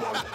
Yo.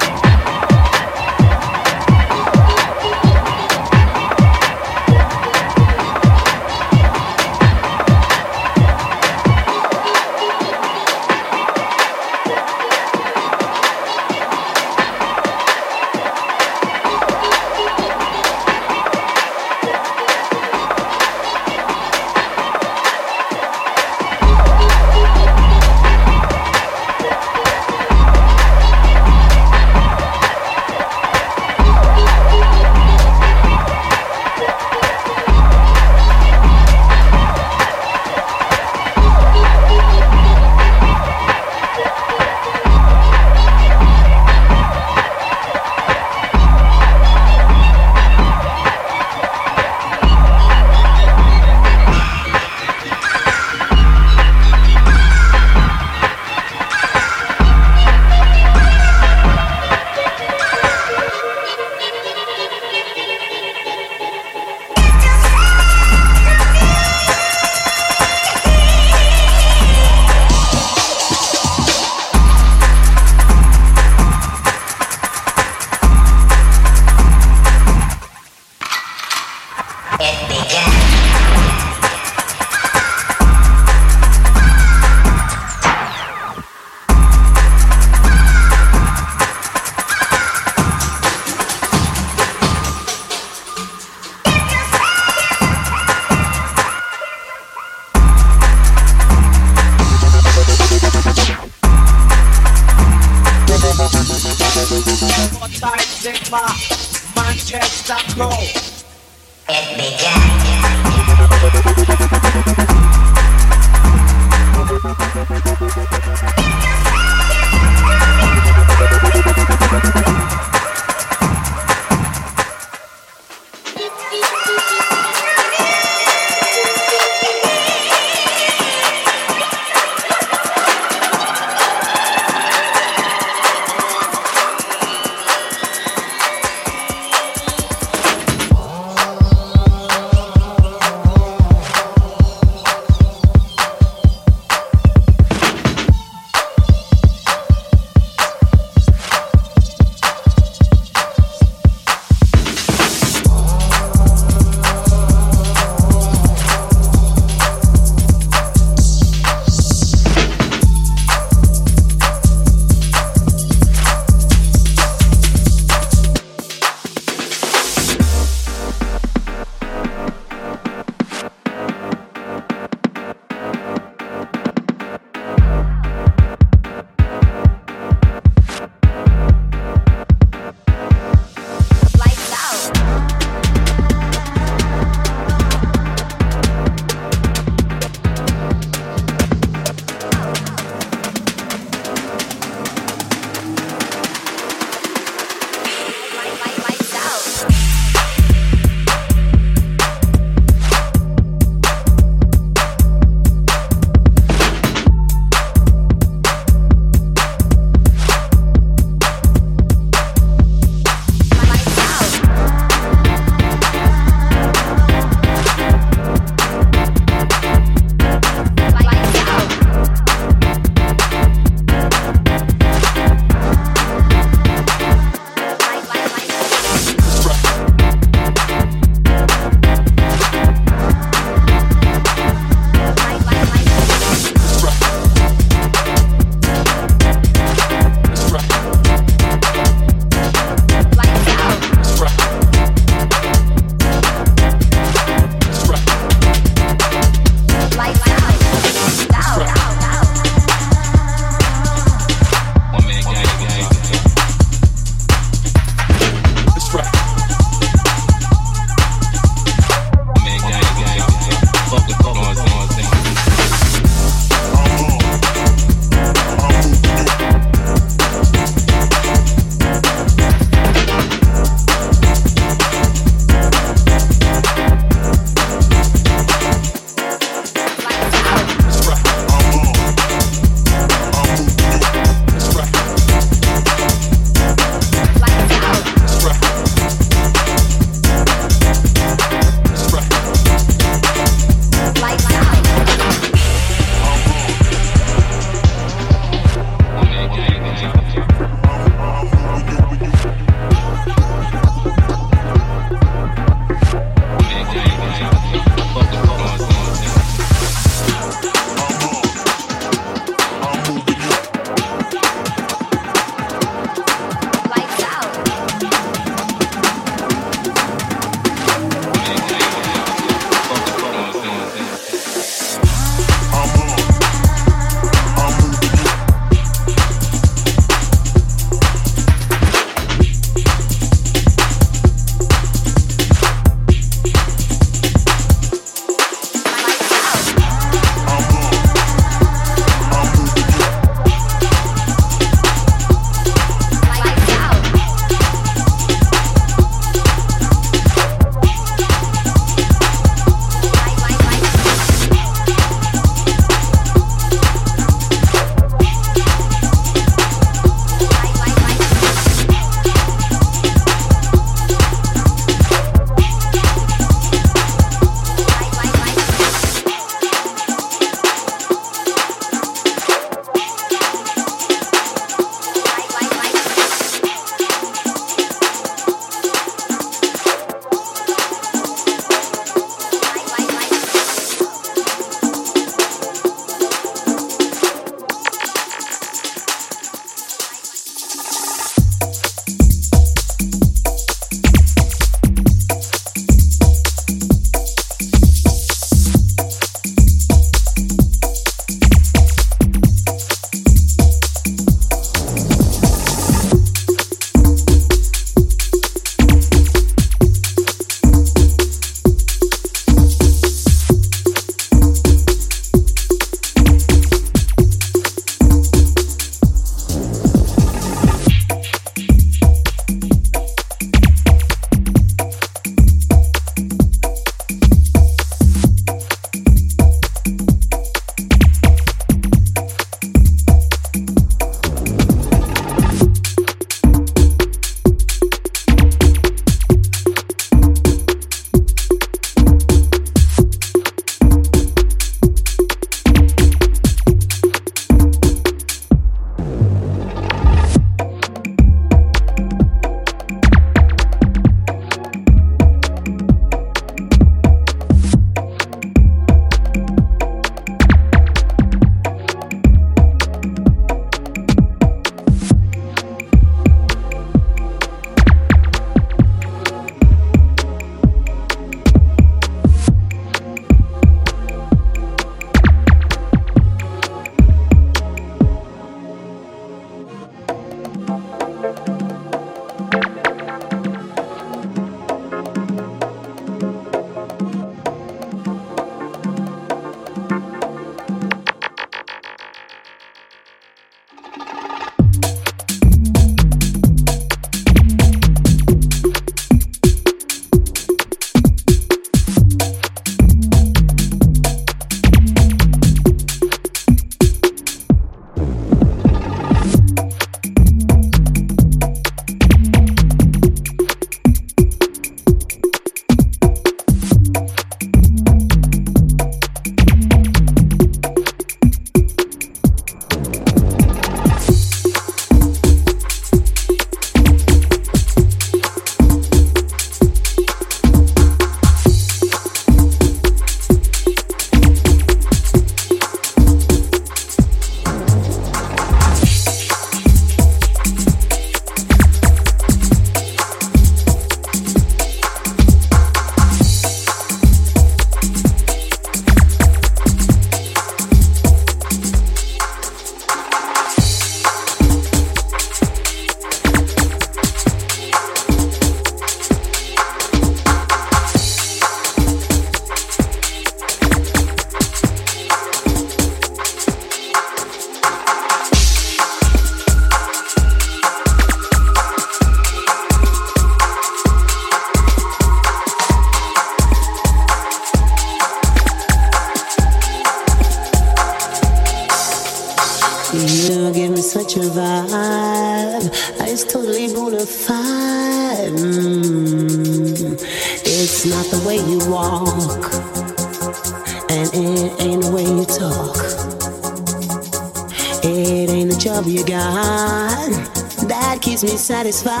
Satisfied.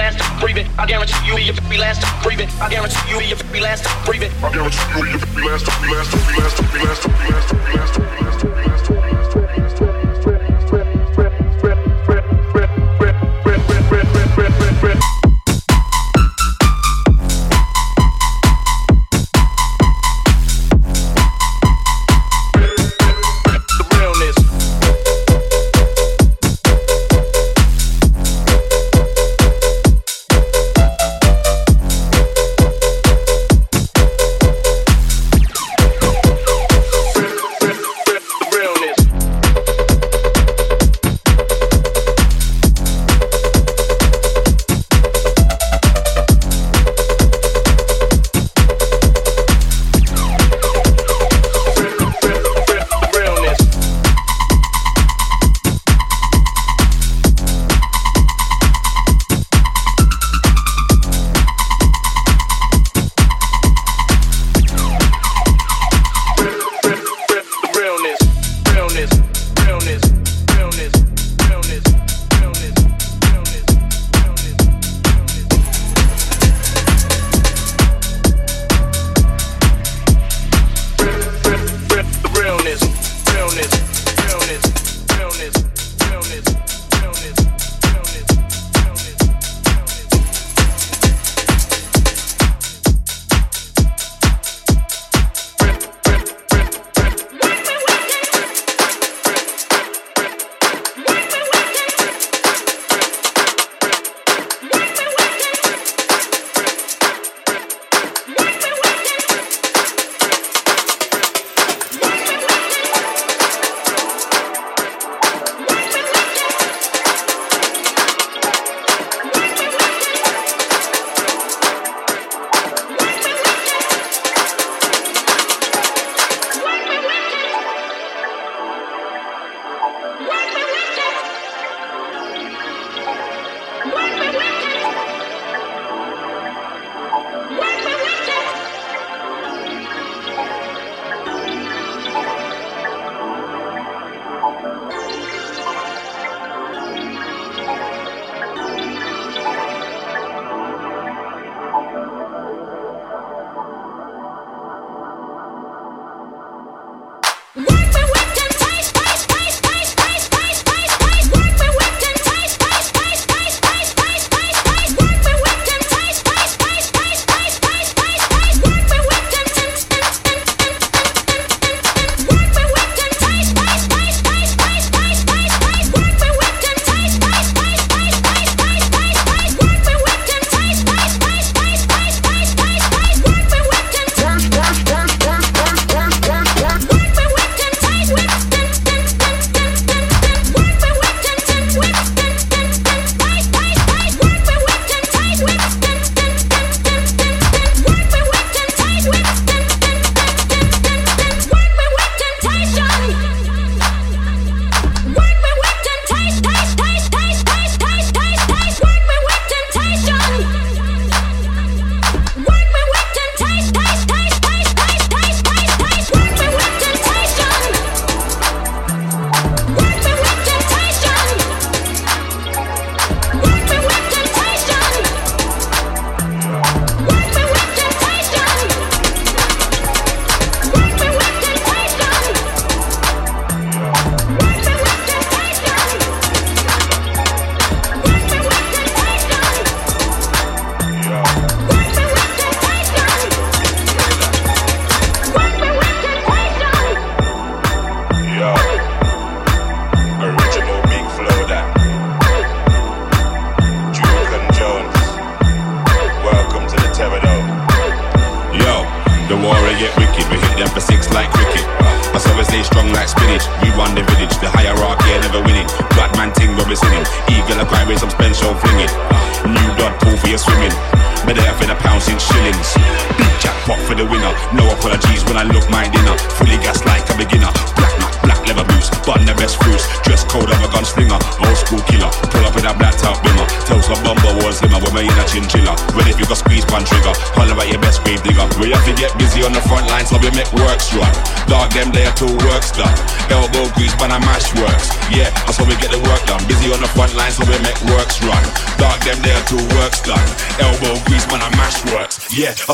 last breathing. I guarantee you, you'll be last breathing. I guarantee you, you'll be last breathing. I guarantee you, you'll be last breathing.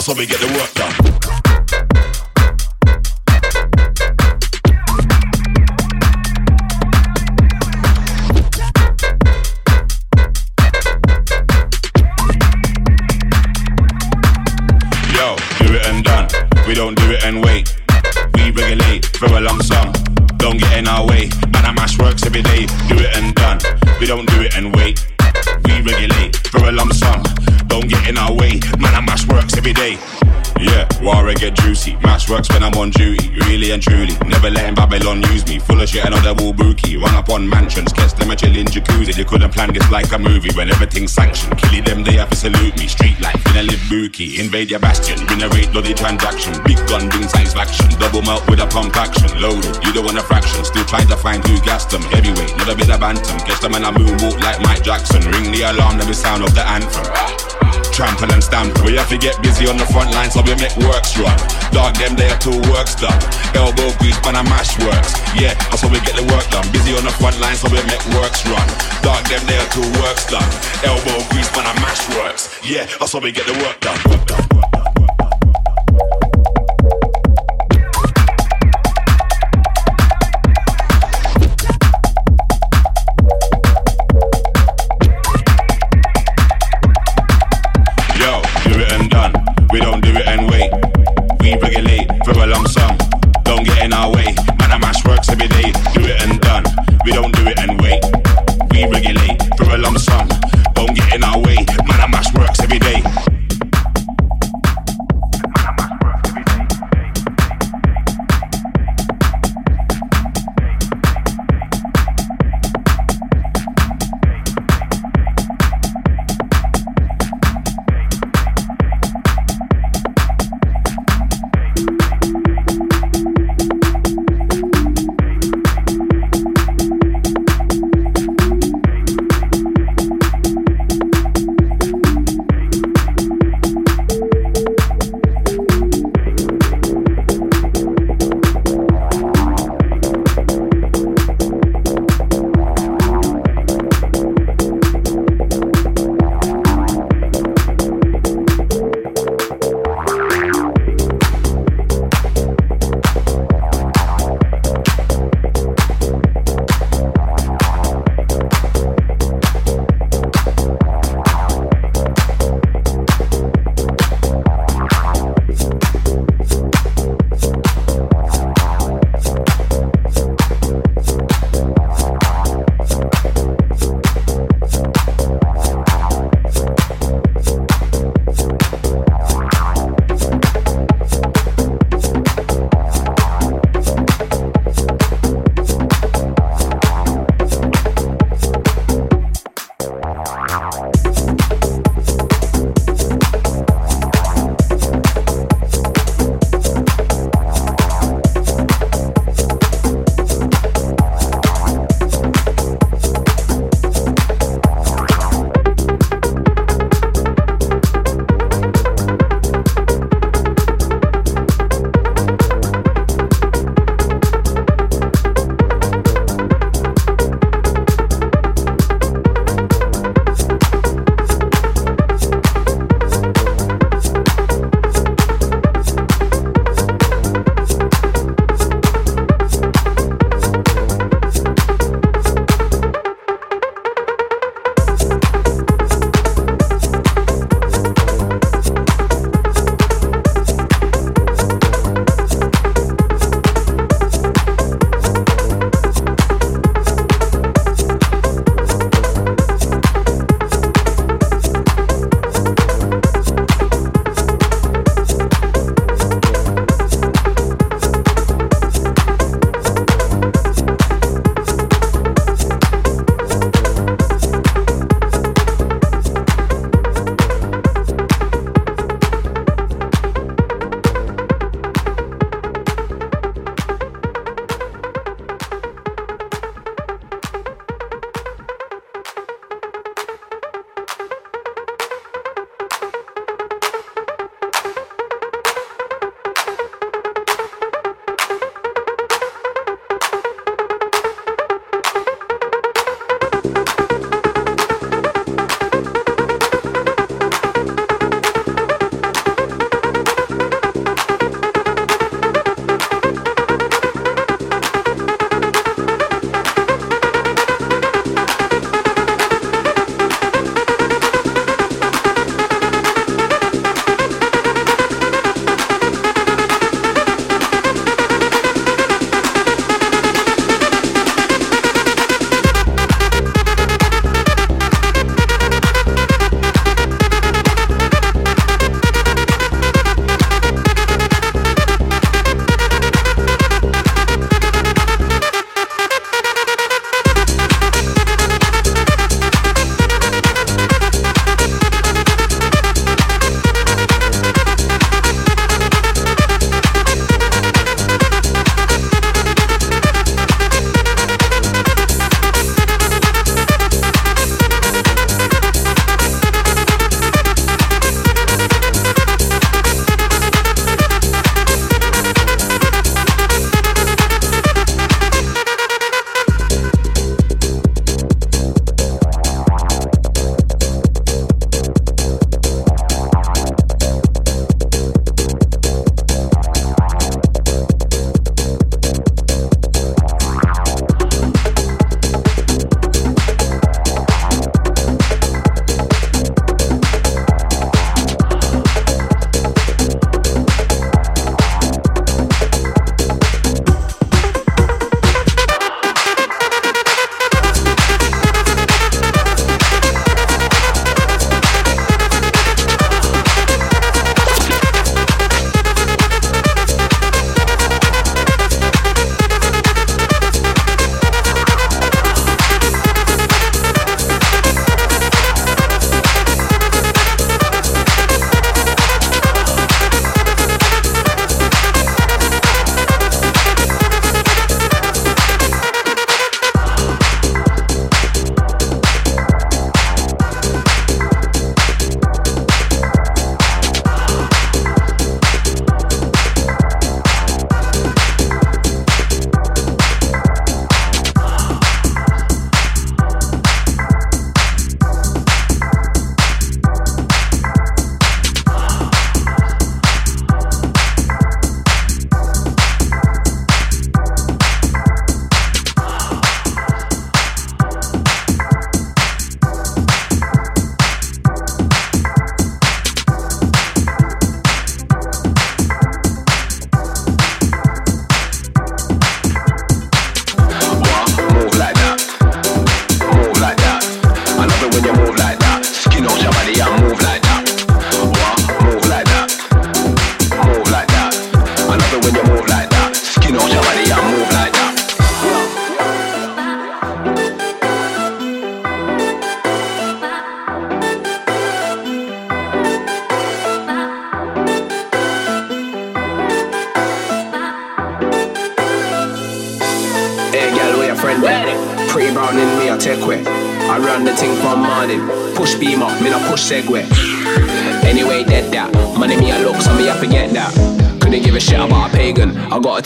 How we get. the they have to salute me. Street life, finna live bookie. Invade your bastion, generate bloody transaction. Big gun, bring satisfaction. Double melt with a pump action. Loaded, you don't want a fraction. Still trying to find who gassed them. Heavyweight, never been a bantam. Catch them and I moonwalk like Mike Jackson. Ring the alarm, let me sound of the anthem. Trample and stamp. We have to get busy on the front line so we make works run. Dog them there till works done. Elbow grease, man, I mash works. Yeah, that's how we get the work done. Busy on the front line so we make works run. Dog them there till works done. Elbow grease, man, I mash works. Yeah, that's how we get the work done. Work done. Yo,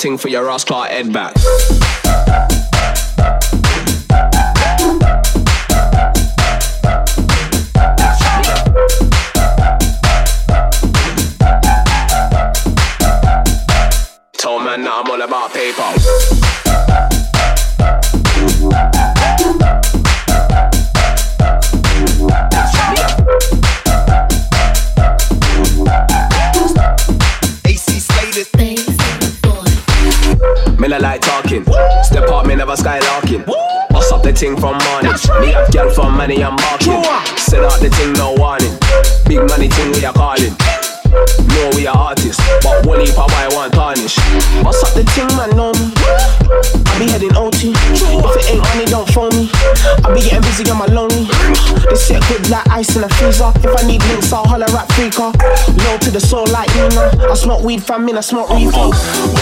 fighting for your ass class. weed, fam, in I smoke reefer.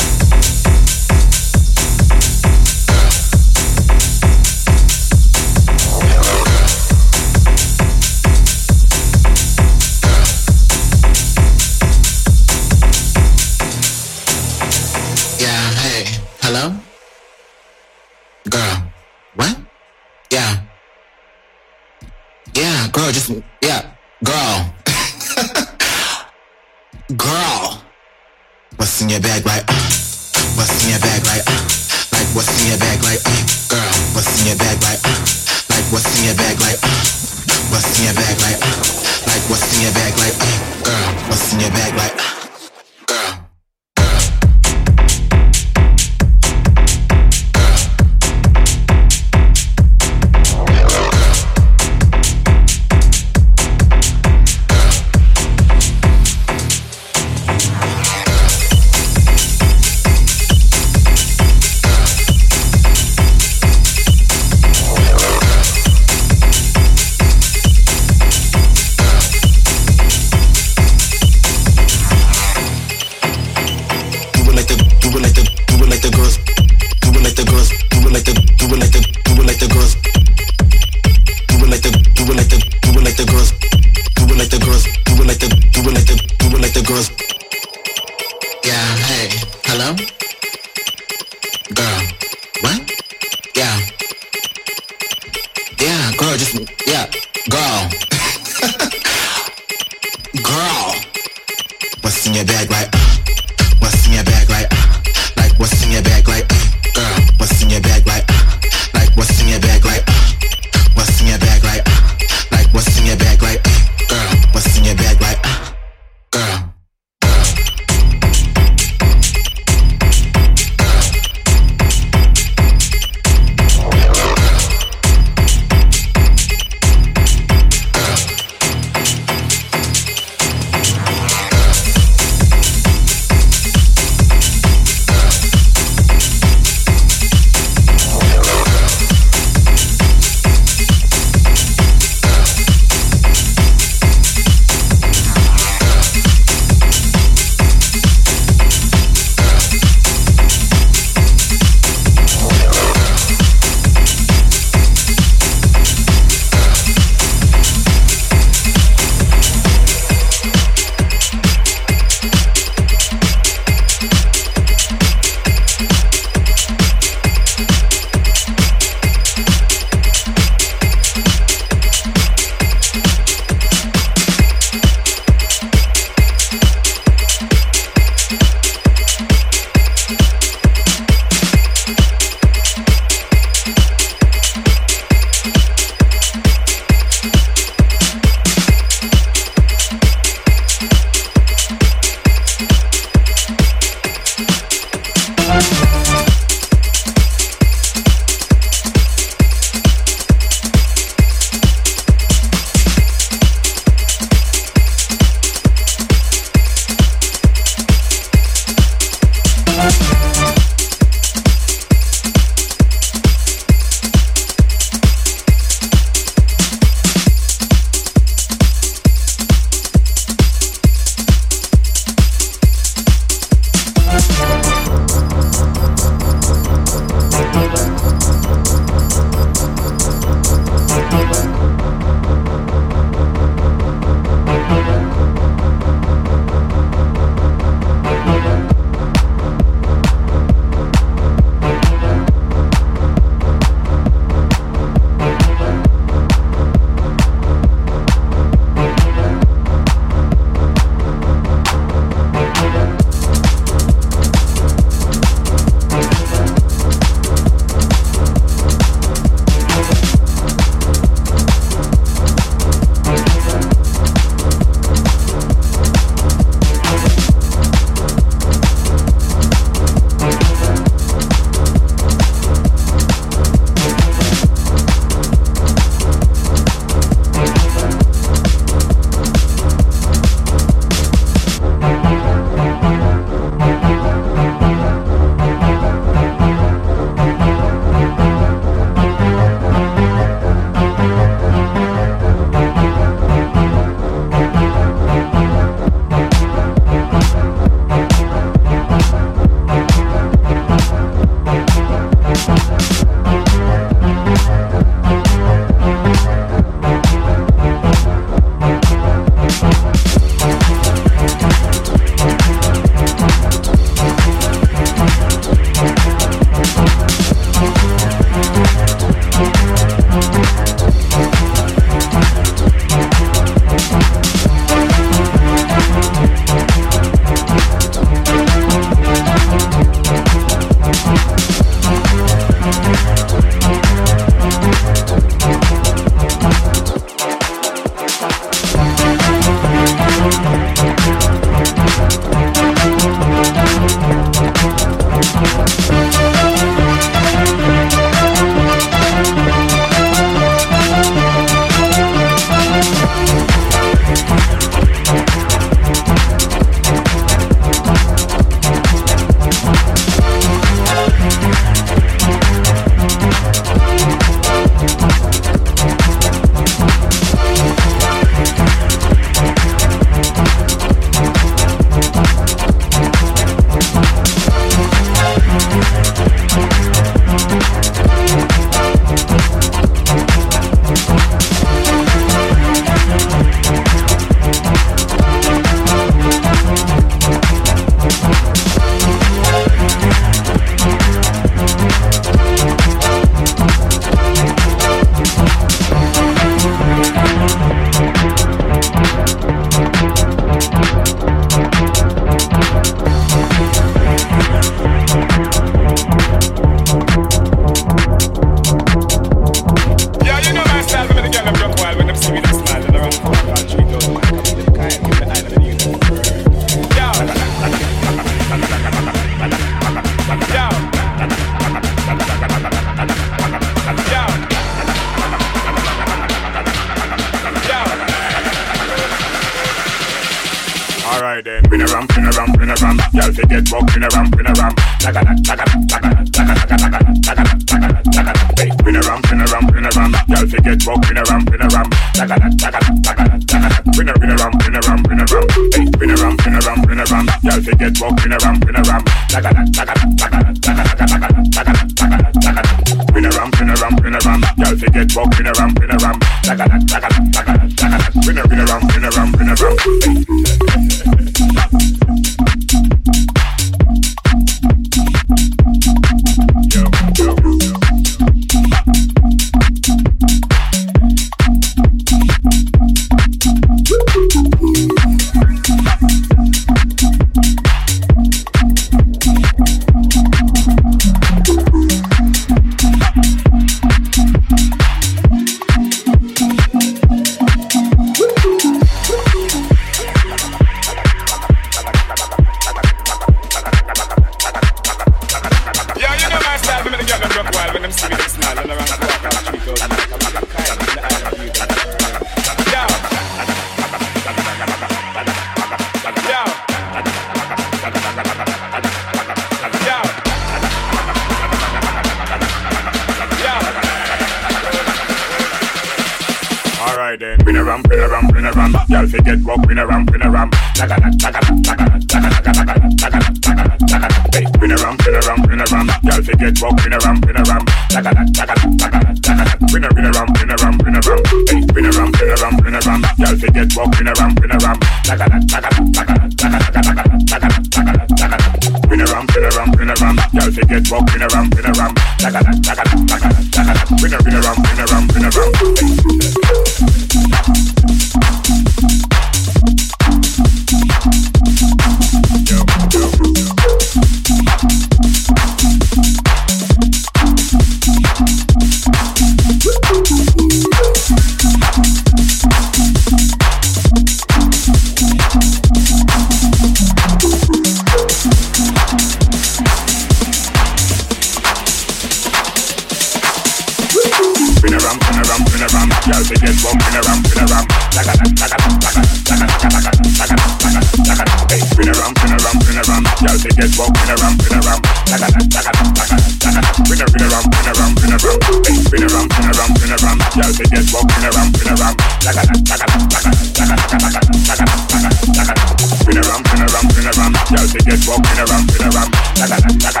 just walking around, spin around. La la la la la.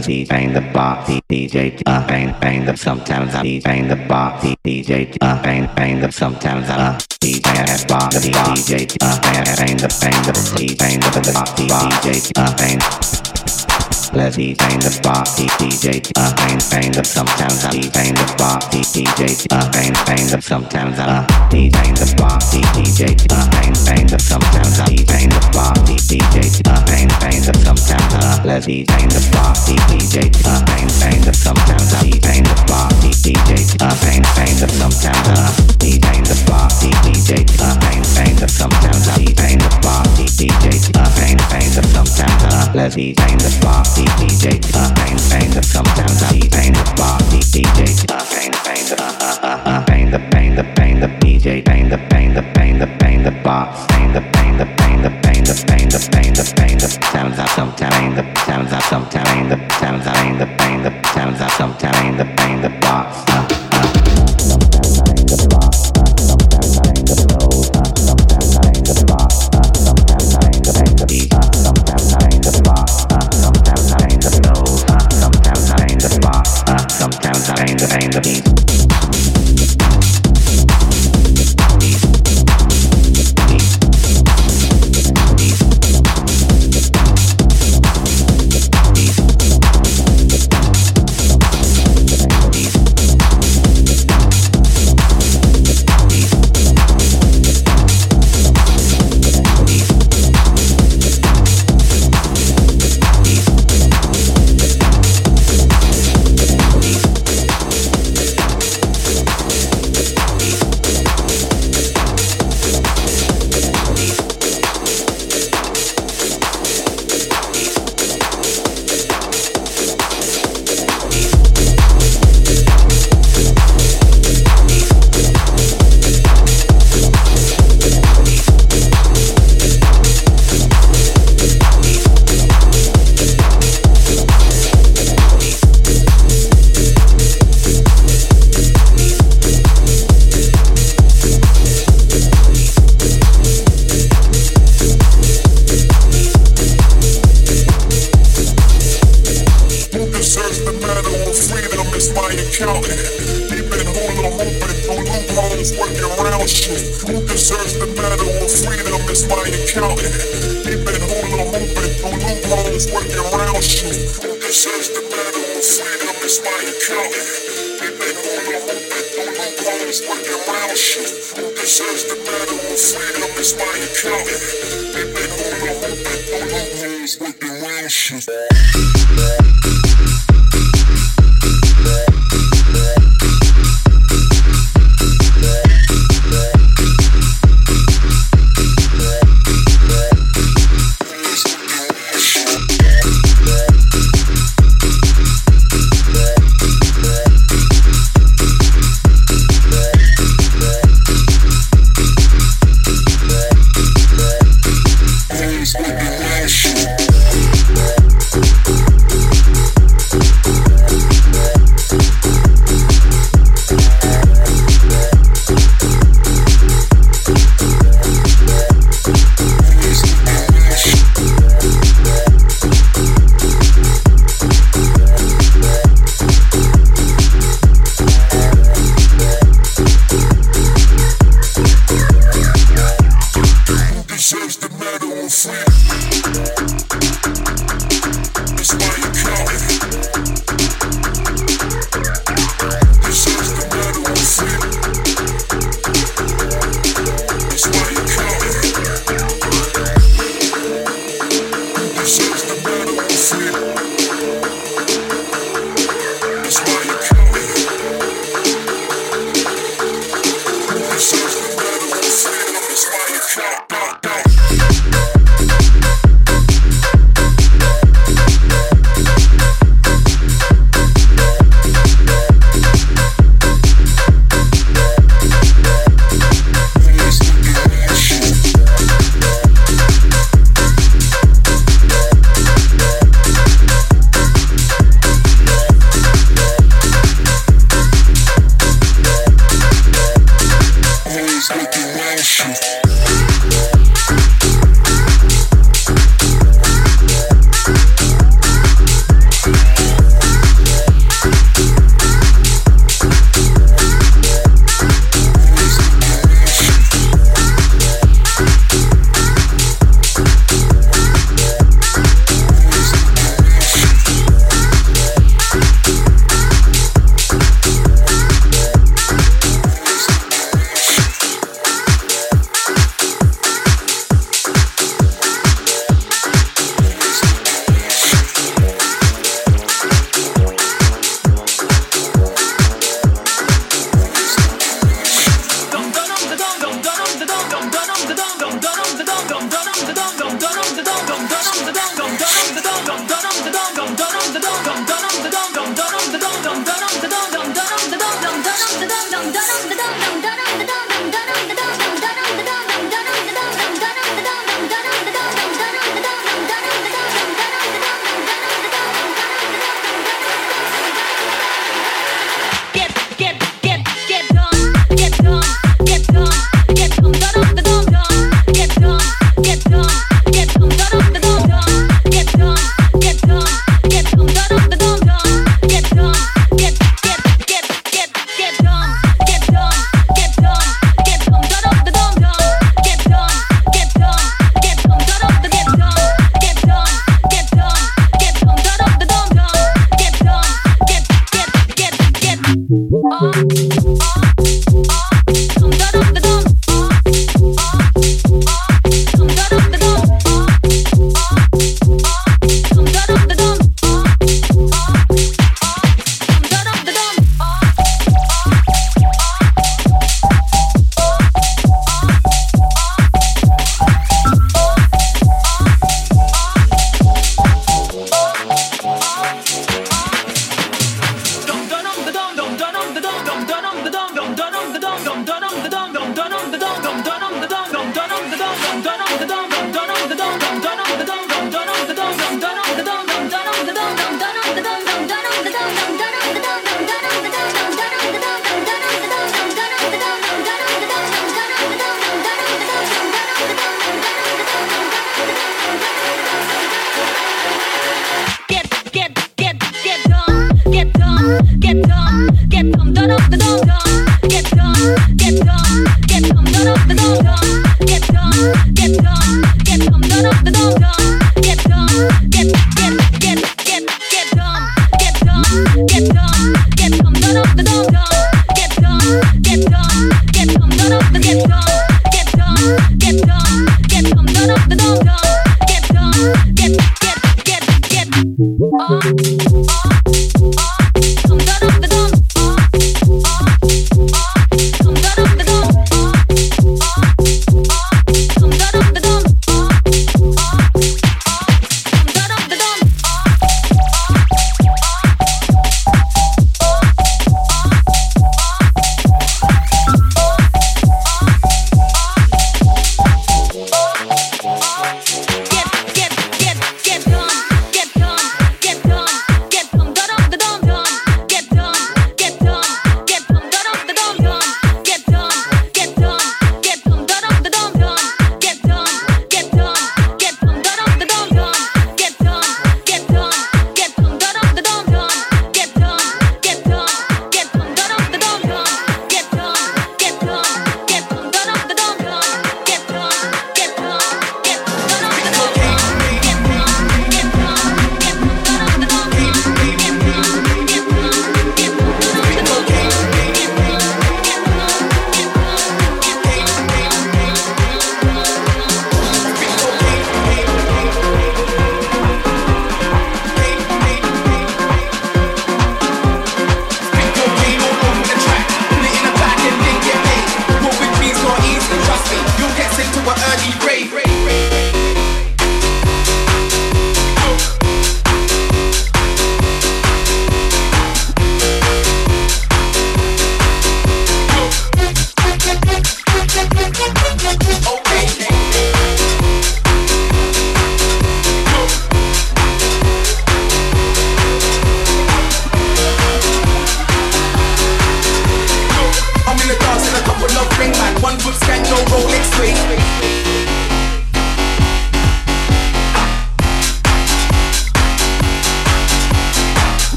sometimes he bang the box DJ uh bang bang the sometimes I bang the box DJ uh bang bang the sometimes I DJ the DJ uh bang bang the bang the bang the box DJ uh bang Let's be kind party DJ. A kind kind of sometimes I be the party DJ. A kind kind of sometimes I be kind of party DJ. A kind kind of sometimes I be the party DJ. A kind kind of sometimes I let's be kind party DJ. A kind kind of sometimes I be the party DJ. A kind kind of sometimes I be kind of party DJ. A kind kind of sometimes I be kind of party DJ. A kind kind of sometimes I let's be kind party sounds out sometime in the sounds out in the pain the sounds out sometime in the pain the box uh.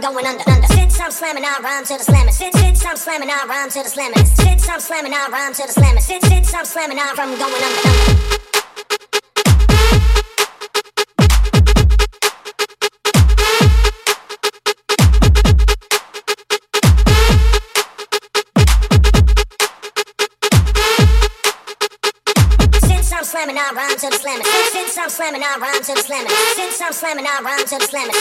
Going under. under. Since I'm slamming, I rhyme to the slamming. Since since I'm slamming, I rhyme to the slamming. Since I'm slamming, I rhyme to the slamming. Since since I'm slamming, I from going under. under. Slamming, I rhyme to the slamming. Since I'm slamming, I rhyme to the slamming. Since I'm slamming, I rhyme to the slamming.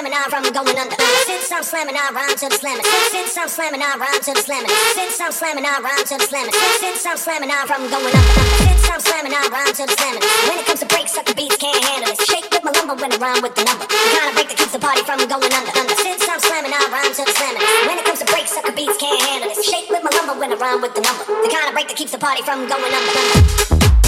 Slamming, I from going under. Since I'm slamming, I rhyme to the slamming. Since, I'm slamming, I rhyme to the slamming. Since I'm slamming, I rhyme to the slamming. Since, I'm slamming, I from going under. Since I'm slamming, I rhyme to the slamming. When it comes to breaks, sucker beats can't handle it. Shake with my lumber when I rhyme with the number. The kind of break that keeps the party from going under. Since I'm slamming, I rhyme to the slamming. When it comes to breaks, sucker beats can't handle it. Shake with my lumber when I rhyme with the number. The kind of break that keeps the party from going under.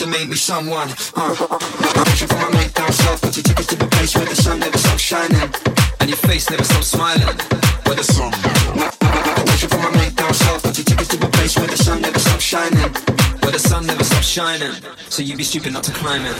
to make me someone. Uh. Passion for my mate down south, but you took us to the place where the sun never stops shining, and your face never stops smiling. Where the sun. Passion for my mate down south, but you took us to the place where the sun never stops shining, where the sun never stops shining. So you'd be stupid not to climb it.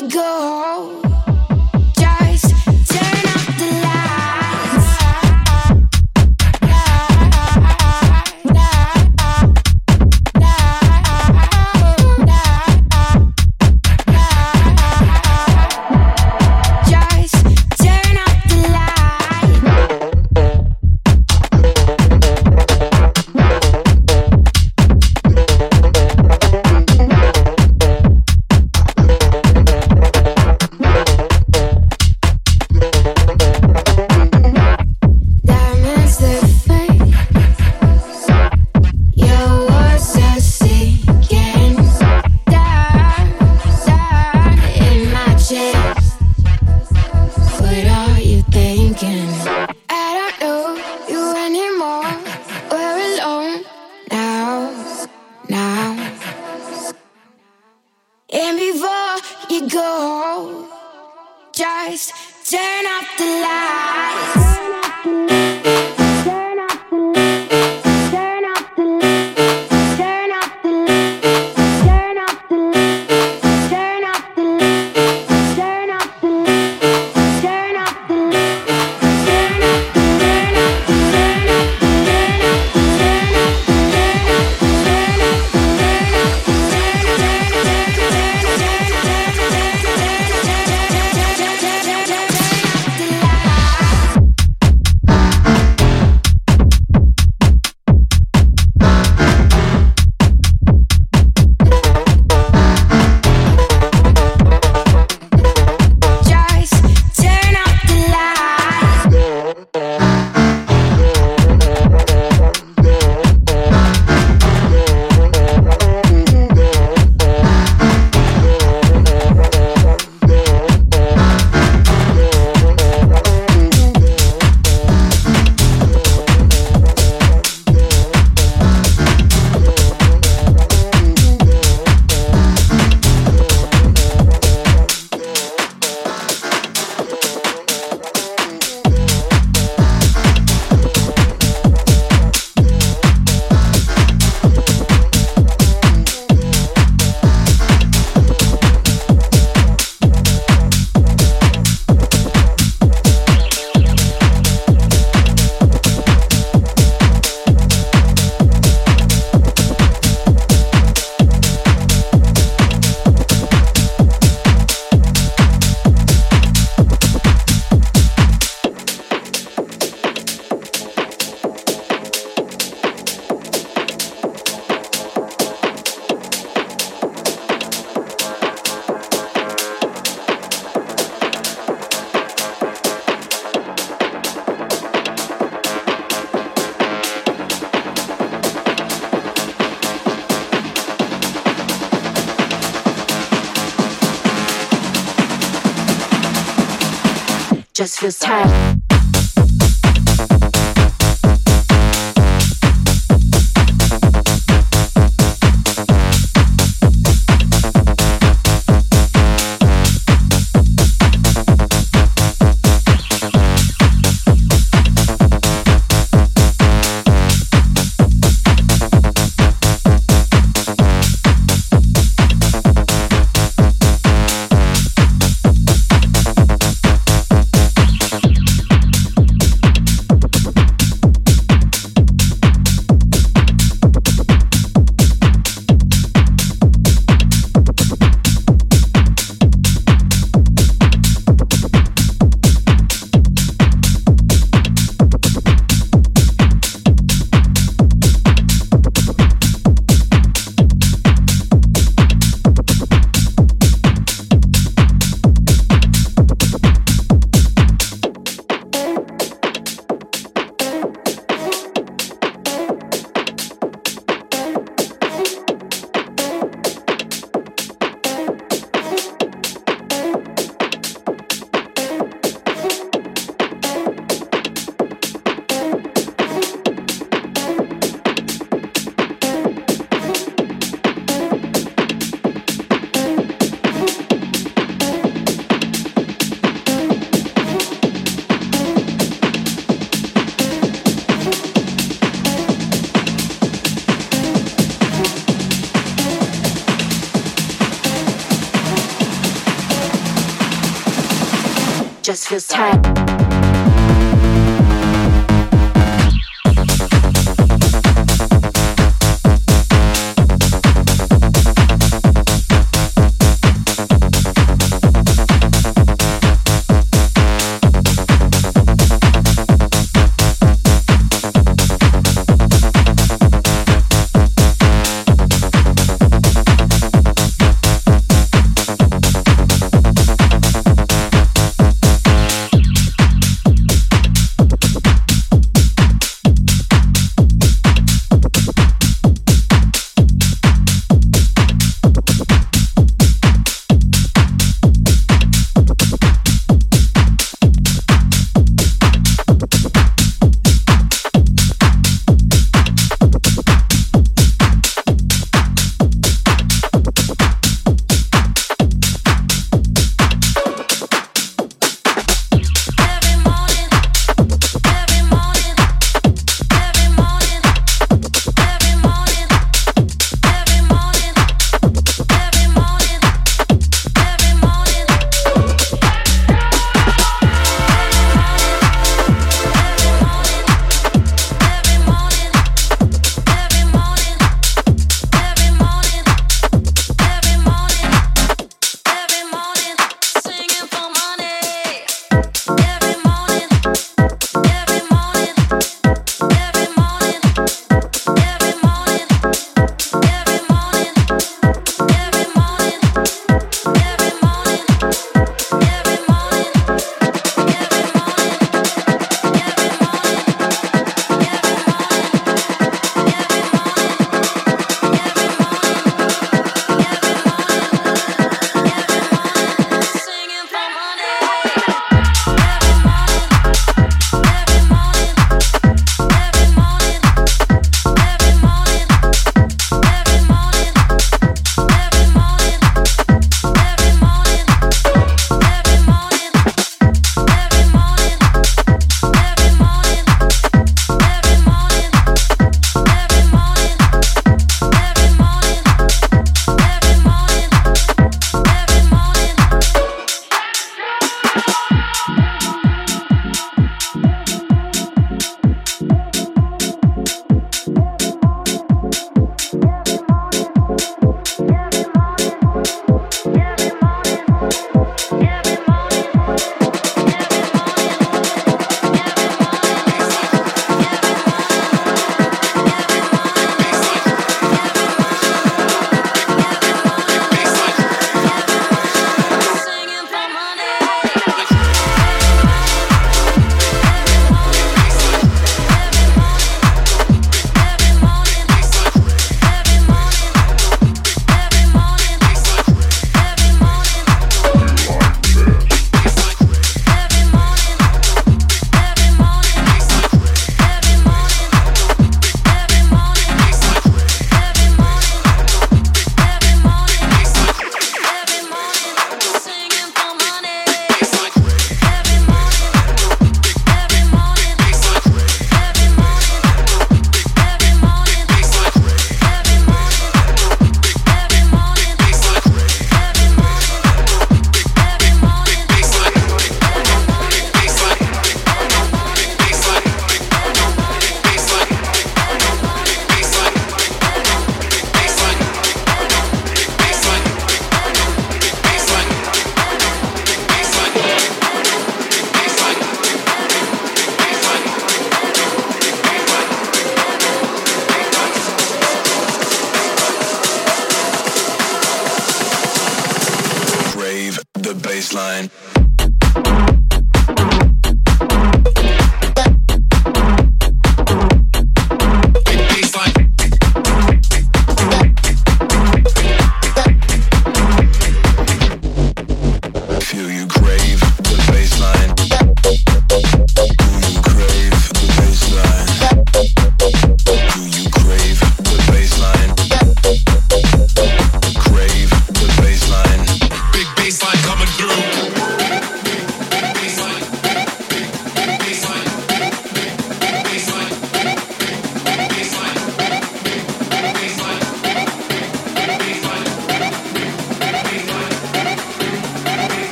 You go, just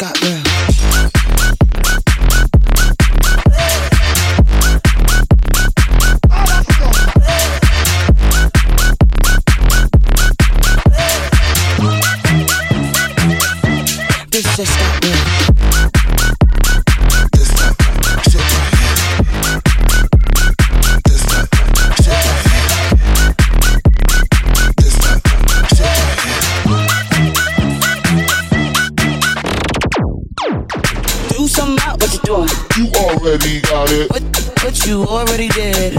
Scott Bell. already got it. But, but you already did.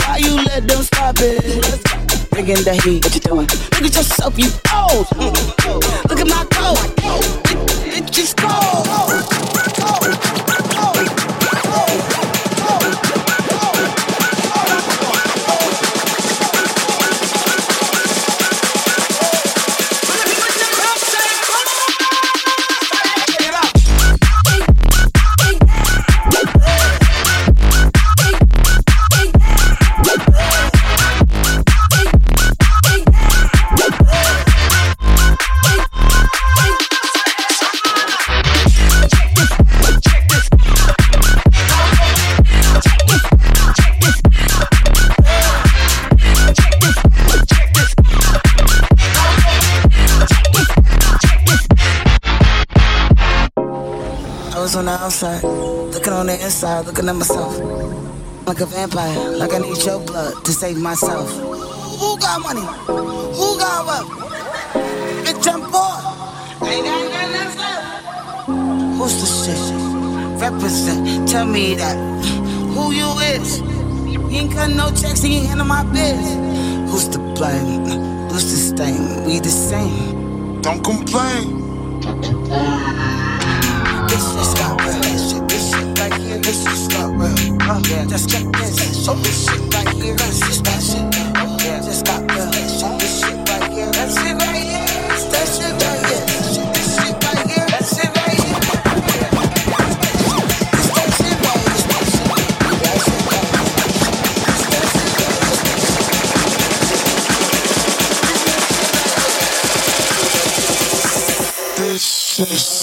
Why you let them stop it? Bringing the heat, what you doing? Look at yourself, you old. outside, looking on the inside, looking at myself. Like a vampire, like I need your blood to save myself. Who got money? Who got what? Bitch, I'm poor. Ain't got nothing Who's the shit? Represent, tell me that. Who you is? He ain't cutting no checks, He ain't handling my biz. Who's to blame? Who's to stain? We the same. Don't complain. Don't complain. Christmas.